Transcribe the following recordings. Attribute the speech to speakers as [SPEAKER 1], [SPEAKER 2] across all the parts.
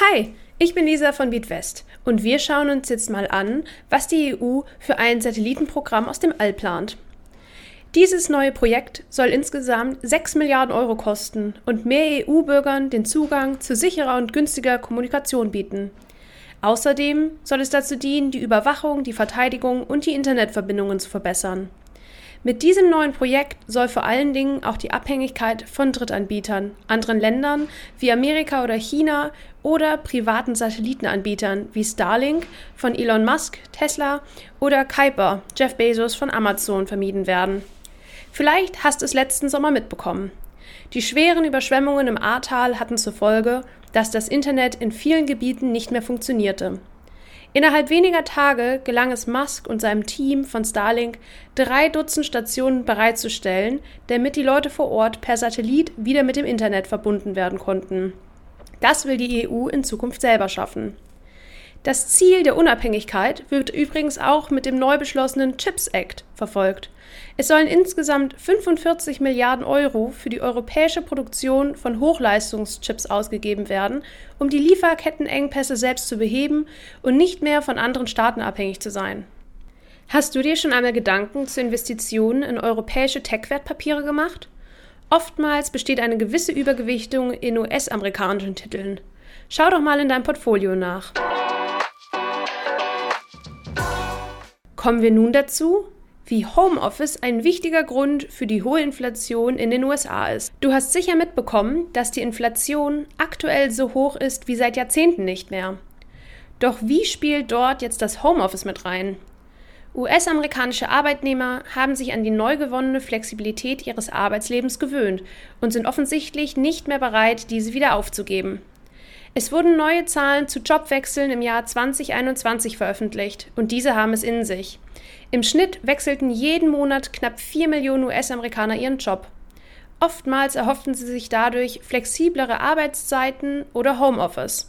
[SPEAKER 1] Hi, ich bin Lisa von BeatWest und wir schauen uns jetzt mal an, was die EU für ein Satellitenprogramm aus dem All plant. Dieses neue Projekt soll insgesamt 6 Milliarden Euro kosten und mehr EU-Bürgern den Zugang zu sicherer und günstiger Kommunikation bieten. Außerdem soll es dazu dienen, die Überwachung, die Verteidigung und die Internetverbindungen zu verbessern. Mit diesem neuen Projekt soll vor allen Dingen auch die Abhängigkeit von Drittanbietern, anderen Ländern wie Amerika oder China oder privaten Satellitenanbietern wie Starlink von Elon Musk, Tesla oder Kuiper, Jeff Bezos von Amazon vermieden werden. Vielleicht hast du es letzten Sommer mitbekommen. Die schweren Überschwemmungen im Ahrtal hatten zur Folge, dass das Internet in vielen Gebieten nicht mehr funktionierte. Innerhalb weniger Tage gelang es Musk und seinem Team von Starlink, drei Dutzend Stationen bereitzustellen, damit die Leute vor Ort per Satellit wieder mit dem Internet verbunden werden konnten. Das will die EU in Zukunft selber schaffen. Das Ziel der Unabhängigkeit wird übrigens auch mit dem neu beschlossenen Chips Act verfolgt. Es sollen insgesamt 45 Milliarden Euro für die europäische Produktion von Hochleistungschips ausgegeben werden, um die Lieferkettenengpässe selbst zu beheben und nicht mehr von anderen Staaten abhängig zu sein. Hast du dir schon einmal Gedanken zu Investitionen in europäische Tech-Wertpapiere gemacht? Oftmals besteht eine gewisse Übergewichtung in US-amerikanischen Titeln. Schau doch mal in deinem Portfolio nach. Kommen wir nun dazu, wie Homeoffice ein wichtiger Grund für die hohe Inflation in den USA ist. Du hast sicher mitbekommen, dass die Inflation aktuell so hoch ist wie seit Jahrzehnten nicht mehr. Doch wie spielt dort jetzt das Homeoffice mit rein? US-amerikanische Arbeitnehmer haben sich an die neu gewonnene Flexibilität ihres Arbeitslebens gewöhnt und sind offensichtlich nicht mehr bereit, diese wieder aufzugeben. Es wurden neue Zahlen zu Jobwechseln im Jahr 2021 veröffentlicht und diese haben es in sich. Im Schnitt wechselten jeden Monat knapp 4 Millionen US-Amerikaner ihren Job. Oftmals erhofften sie sich dadurch flexiblere Arbeitszeiten oder Homeoffice.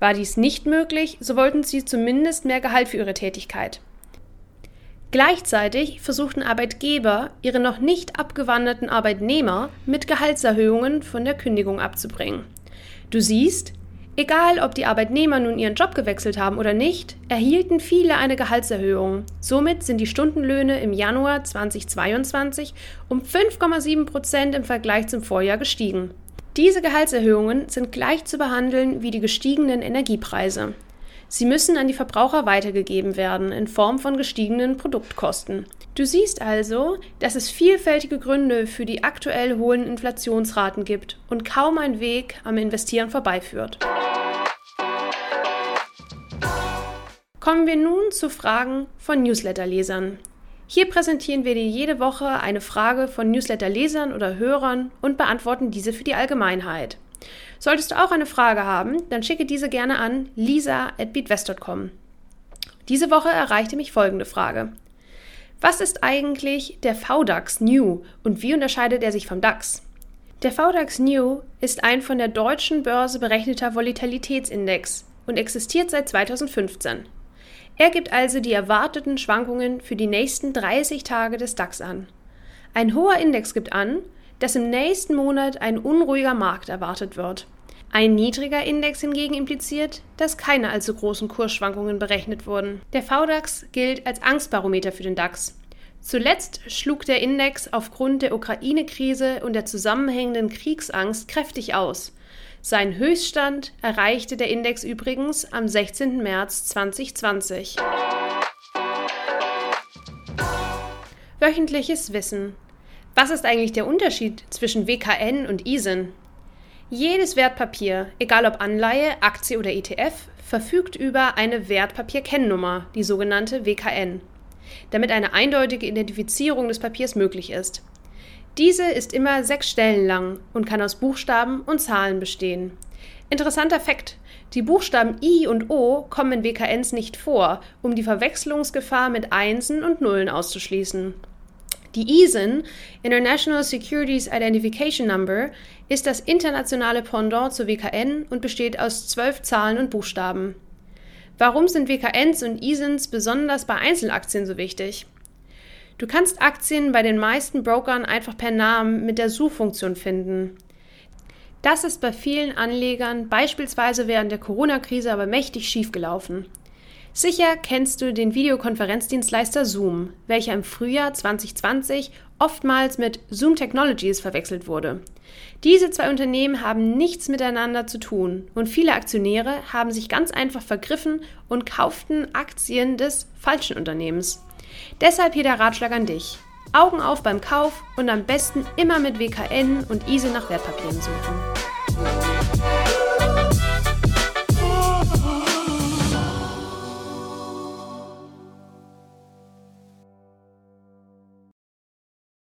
[SPEAKER 1] War dies nicht möglich, so wollten sie zumindest mehr Gehalt für ihre Tätigkeit. Gleichzeitig versuchten Arbeitgeber, ihre noch nicht abgewanderten Arbeitnehmer mit Gehaltserhöhungen von der Kündigung abzubringen. Du siehst, Egal, ob die Arbeitnehmer nun ihren Job gewechselt haben oder nicht, erhielten viele eine Gehaltserhöhung. Somit sind die Stundenlöhne im Januar 2022 um 5,7 Prozent im Vergleich zum Vorjahr gestiegen. Diese Gehaltserhöhungen sind gleich zu behandeln wie die gestiegenen Energiepreise. Sie müssen an die Verbraucher weitergegeben werden in Form von gestiegenen Produktkosten. Du siehst also, dass es vielfältige Gründe für die aktuell hohen Inflationsraten gibt und kaum ein Weg am Investieren vorbeiführt. Kommen wir nun zu Fragen von Newsletterlesern. Hier präsentieren wir dir jede Woche eine Frage von Newsletterlesern oder Hörern und beantworten diese für die Allgemeinheit. Solltest du auch eine Frage haben, dann schicke diese gerne an lisa.beatwest.com. Diese Woche erreichte mich folgende Frage. Was ist eigentlich der VDAX New und wie unterscheidet er sich vom DAX? Der VDAX New ist ein von der deutschen Börse berechneter Volatilitätsindex und existiert seit 2015. Er gibt also die erwarteten Schwankungen für die nächsten 30 Tage des DAX an. Ein hoher Index gibt an, dass im nächsten Monat ein unruhiger Markt erwartet wird. Ein niedriger Index hingegen impliziert, dass keine allzu großen Kursschwankungen berechnet wurden. Der VDAX gilt als Angstbarometer für den DAX. Zuletzt schlug der Index aufgrund der Ukraine-Krise und der zusammenhängenden Kriegsangst kräftig aus. Sein Höchststand erreichte der Index übrigens am 16. März 2020. Wöchentliches Wissen. Was ist eigentlich der Unterschied zwischen WKN und ISIN? Jedes Wertpapier, egal ob Anleihe, Aktie oder ETF, verfügt über eine Wertpapierkennnummer, die sogenannte WKN, damit eine eindeutige Identifizierung des Papiers möglich ist. Diese ist immer sechs Stellen lang und kann aus Buchstaben und Zahlen bestehen. Interessanter Fakt: Die Buchstaben I und O kommen in WKNs nicht vor, um die Verwechslungsgefahr mit Einsen und Nullen auszuschließen. Die ISIN, International Securities Identification Number, ist das internationale Pendant zur WKN und besteht aus zwölf Zahlen und Buchstaben. Warum sind WKNs und ISINs besonders bei Einzelaktien so wichtig? Du kannst Aktien bei den meisten Brokern einfach per Namen mit der Suchfunktion finden. Das ist bei vielen Anlegern beispielsweise während der Corona-Krise aber mächtig schiefgelaufen. Sicher kennst du den Videokonferenzdienstleister Zoom, welcher im Frühjahr 2020 oftmals mit Zoom Technologies verwechselt wurde. Diese zwei Unternehmen haben nichts miteinander zu tun und viele Aktionäre haben sich ganz einfach vergriffen und kauften Aktien des falschen Unternehmens. Deshalb hier der Ratschlag an dich. Augen auf beim Kauf und am besten immer mit WKN und ISE nach Wertpapieren suchen.